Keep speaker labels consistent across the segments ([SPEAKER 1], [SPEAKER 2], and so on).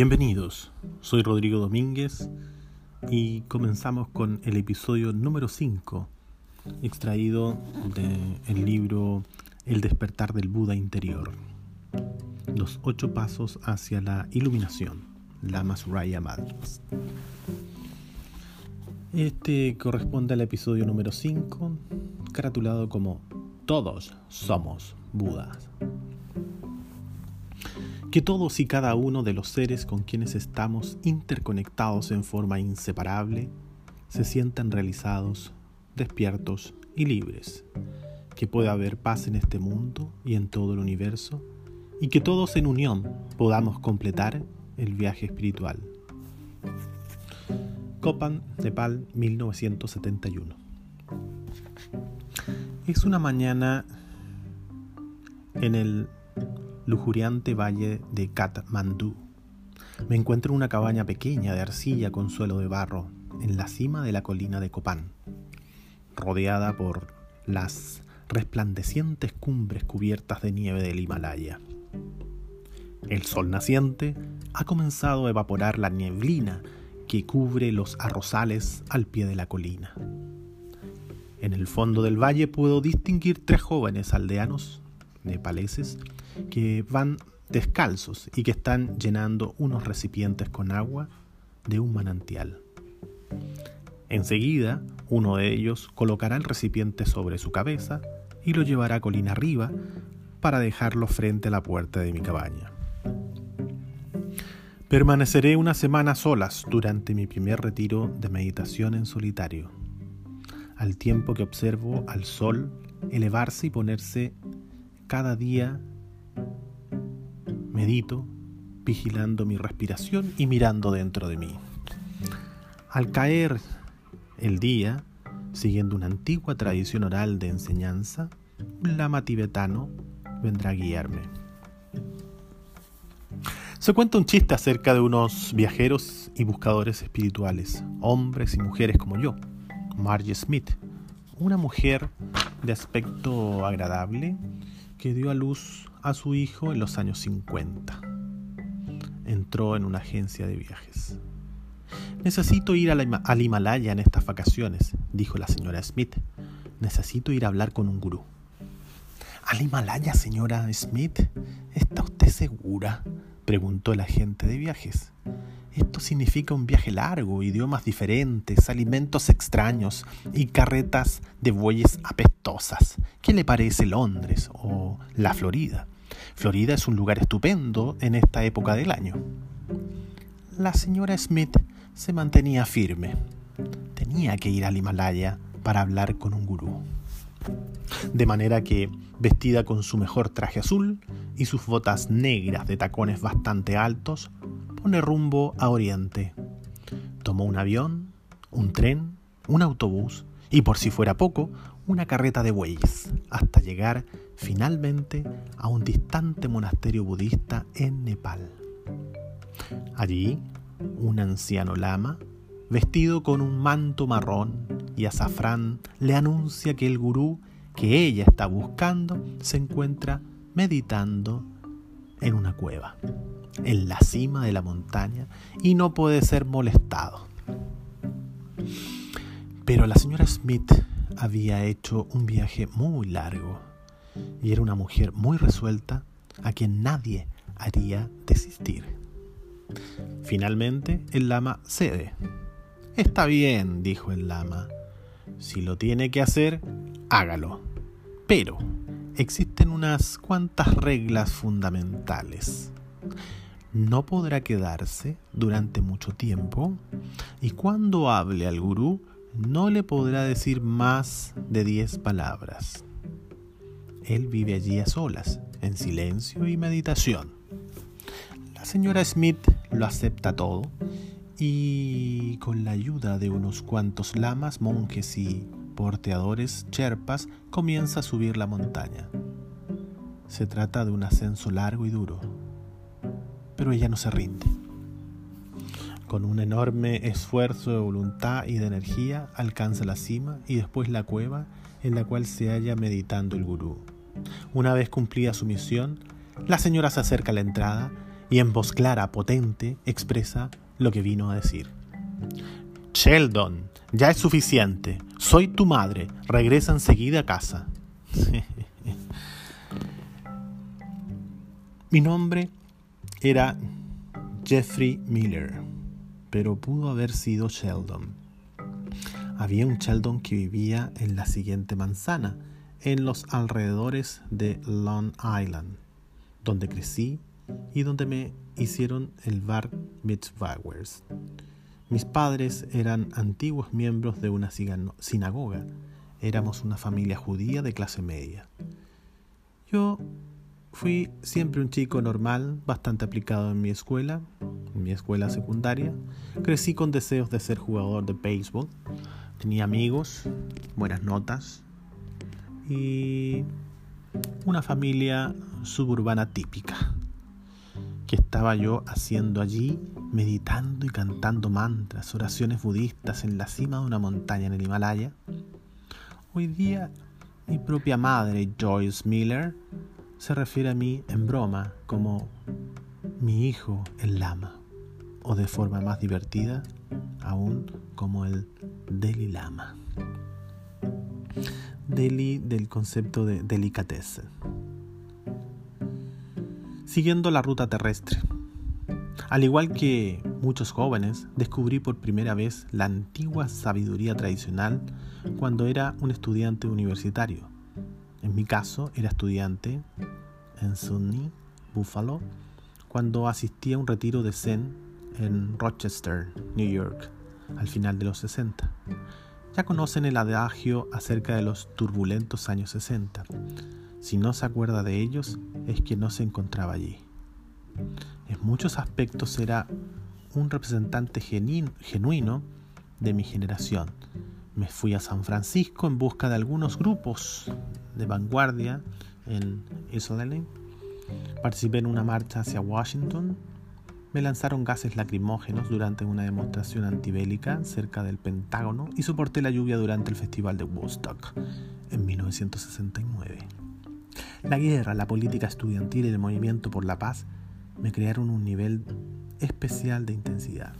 [SPEAKER 1] Bienvenidos, soy Rodrigo Domínguez y comenzamos con el episodio número 5, extraído del libro El despertar del Buda interior, los ocho pasos hacia la iluminación, Lama Suraya Madras. Este corresponde al episodio número 5, caratulado como Todos somos Budas que todos y cada uno de los seres con quienes estamos interconectados en forma inseparable se sientan realizados, despiertos y libres, que pueda haber paz en este mundo y en todo el universo, y que todos en unión podamos completar el viaje espiritual. Copan, Nepal, 1971. Es una mañana en el lujuriante valle de Katmandú. Me encuentro en una cabaña pequeña de arcilla con suelo de barro, en la cima de la colina de Copán, rodeada por las resplandecientes cumbres cubiertas de nieve del Himalaya. El sol naciente ha comenzado a evaporar la nieblina que cubre los arrozales al pie de la colina. En el fondo del valle puedo distinguir tres jóvenes aldeanos nepaleses que van descalzos y que están llenando unos recipientes con agua de un manantial. Enseguida, uno de ellos colocará el recipiente sobre su cabeza y lo llevará colina arriba para dejarlo frente a la puerta de mi cabaña. Permaneceré una semana solas durante mi primer retiro de meditación en solitario, al tiempo que observo al sol elevarse y ponerse cada día medito, vigilando mi respiración y mirando dentro de mí. Al caer el día, siguiendo una antigua tradición oral de enseñanza, un lama tibetano vendrá a guiarme. Se cuenta un chiste acerca de unos viajeros y buscadores espirituales, hombres y mujeres como yo. Margie Smith, una mujer de aspecto agradable que dio a luz a su hijo en los años 50. Entró en una agencia de viajes. Necesito ir al Himalaya en estas vacaciones, dijo la señora Smith. Necesito ir a hablar con un gurú. ¿Al Himalaya, señora Smith? ¿Está usted segura? preguntó el agente de viajes. Esto significa un viaje largo, idiomas diferentes, alimentos extraños y carretas de bueyes apestosas. ¿Qué le parece Londres o la Florida? Florida es un lugar estupendo en esta época del año. La señora Smith se mantenía firme. Tenía que ir al Himalaya para hablar con un gurú. De manera que, vestida con su mejor traje azul y sus botas negras de tacones bastante altos, pone rumbo a Oriente. Tomó un avión, un tren, un autobús y por si fuera poco, una carreta de bueyes, hasta llegar finalmente a un distante monasterio budista en Nepal. Allí, un anciano lama, vestido con un manto marrón y azafrán, le anuncia que el gurú que ella está buscando se encuentra meditando en una cueva, en la cima de la montaña, y no puede ser molestado. Pero la señora Smith había hecho un viaje muy largo y era una mujer muy resuelta a quien nadie haría desistir. Finalmente, el lama cede. Está bien, dijo el lama. Si lo tiene que hacer, hágalo. Pero existen unas cuantas reglas fundamentales. No podrá quedarse durante mucho tiempo y cuando hable al gurú no le podrá decir más de diez palabras. Él vive allí a solas, en silencio y meditación. La señora Smith lo acepta todo y con la ayuda de unos cuantos lamas, monjes y porteadores cherpas comienza a subir la montaña. Se trata de un ascenso largo y duro, pero ella no se rinde. Con un enorme esfuerzo de voluntad y de energía alcanza la cima y después la cueva en la cual se halla meditando el gurú. Una vez cumplida su misión, la señora se acerca a la entrada y en voz clara, potente, expresa lo que vino a decir. Sheldon, ya es suficiente. Soy tu madre. Regresa enseguida a casa. Mi nombre era Jeffrey Miller, pero pudo haber sido Sheldon. Había un Sheldon que vivía en la siguiente manzana, en los alrededores de Long Island, donde crecí y donde me hicieron el bar mitzvahers. Mis padres eran antiguos miembros de una sinagoga. Éramos una familia judía de clase media. Yo fui siempre un chico normal, bastante aplicado en mi escuela, en mi escuela secundaria. Crecí con deseos de ser jugador de béisbol. Tenía amigos, buenas notas y una familia suburbana típica que estaba yo haciendo allí, meditando y cantando mantras, oraciones budistas en la cima de una montaña en el Himalaya. Hoy día mi propia madre, Joyce Miller, se refiere a mí en broma como mi hijo el lama, o de forma más divertida aún como el Deli Lama. Deli del concepto de delicatesse siguiendo la ruta terrestre. Al igual que muchos jóvenes, descubrí por primera vez la antigua sabiduría tradicional cuando era un estudiante universitario. En mi caso, era estudiante en SUNY, Buffalo, cuando asistí a un retiro de Zen en Rochester, New York, al final de los 60. Ya conocen el adagio acerca de los turbulentos años 60. Si no se acuerda de ellos, es que no se encontraba allí. En muchos aspectos era un representante genuino de mi generación. Me fui a San Francisco en busca de algunos grupos de vanguardia en Israel. Participé en una marcha hacia Washington. Me lanzaron gases lacrimógenos durante una demostración antibélica cerca del Pentágono y soporté la lluvia durante el Festival de Woodstock en 1969. La guerra, la política estudiantil y el movimiento por la paz me crearon un nivel especial de intensidad.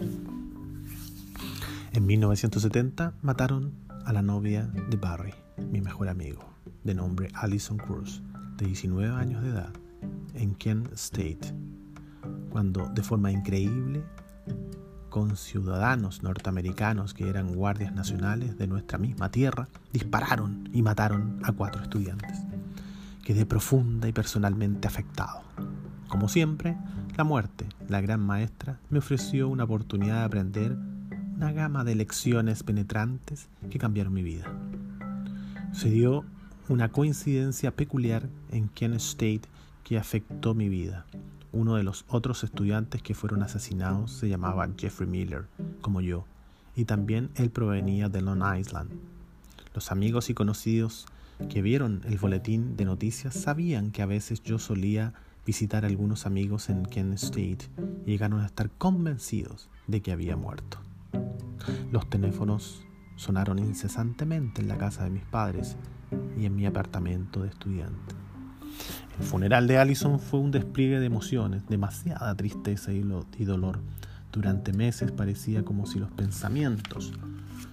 [SPEAKER 1] En 1970 mataron a la novia de Barry, mi mejor amigo, de nombre Alison Cruz, de 19 años de edad, en Kent State, cuando de forma increíble, con ciudadanos norteamericanos que eran guardias nacionales de nuestra misma tierra, dispararon y mataron a cuatro estudiantes quedé profunda y personalmente afectado. Como siempre, la muerte, la gran maestra, me ofreció una oportunidad de aprender una gama de lecciones penetrantes que cambiaron mi vida. Se dio una coincidencia peculiar en Kent State que afectó mi vida. Uno de los otros estudiantes que fueron asesinados se llamaba Jeffrey Miller, como yo, y también él provenía de Long Island. Los amigos y conocidos que vieron el boletín de noticias sabían que a veces yo solía visitar a algunos amigos en Kent State y llegaron a estar convencidos de que había muerto. Los teléfonos sonaron incesantemente en la casa de mis padres y en mi apartamento de estudiante. El funeral de Allison fue un despliegue de emociones, demasiada tristeza y, dolor. Durante meses parecía como si los pensamientos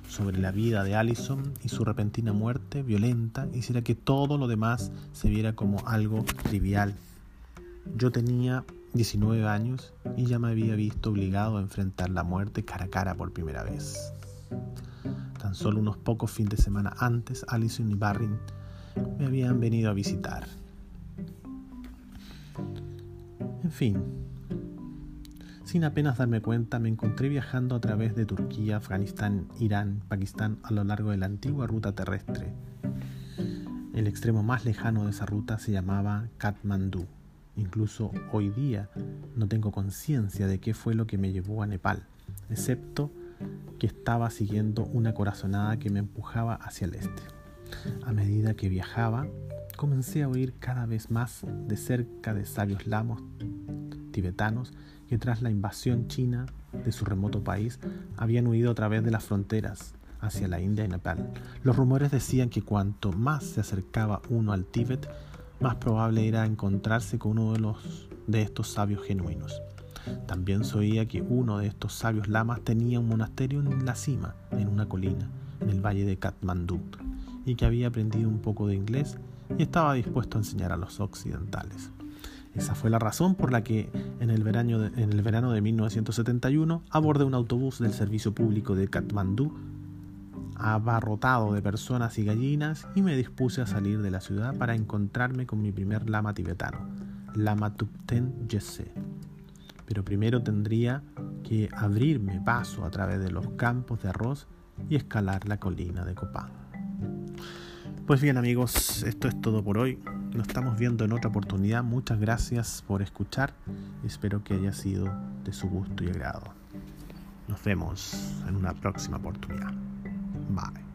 [SPEAKER 1] sobre la vida de Allison y su repentina muerte violenta hiciera que todo lo demás se viera como algo trivial. Yo tenía 19 años y ya me había visto obligado a enfrentar la muerte cara a cara por primera vez. Tan solo unos pocos fines de semana antes, Allison y Barrin me habían venido a visitar. En fin, sin apenas darme cuenta, me encontré viajando a través de Turquía, Afganistán, Irán, Pakistán a lo largo de la antigua ruta terrestre. El extremo más lejano de esa ruta se llamaba Katmandú. Incluso hoy día no tengo conciencia de qué fue lo que me llevó a Nepal, excepto que estaba siguiendo una corazonada que me empujaba hacia el este. A medida que viajaba, comencé a oír cada vez más de cerca de sabios lamos tibetanos que tras la invasión china de su remoto país habían huido a través de las fronteras hacia la India y Nepal. Los rumores decían que cuanto más se acercaba uno al Tíbet, más probable era encontrarse con uno de los de estos sabios genuinos. También se oía que uno de estos sabios lamas tenía un monasterio en la cima, en una colina, en el valle de Katmandú, y que había aprendido un poco de inglés y estaba dispuesto a enseñar a los occidentales. Esa fue la razón por la que en el, verano de, en el verano de 1971 abordé un autobús del servicio público de Katmandú abarrotado de personas y gallinas y me dispuse a salir de la ciudad para encontrarme con mi primer lama tibetano, Lama Tupten Yese. Pero primero tendría que abrirme paso a través de los campos de arroz y escalar la colina de Copán. Pues bien amigos, esto es todo por hoy. Nos estamos viendo en otra oportunidad. Muchas gracias por escuchar. Espero que haya sido de su gusto y agrado. Nos vemos en una próxima oportunidad. Bye.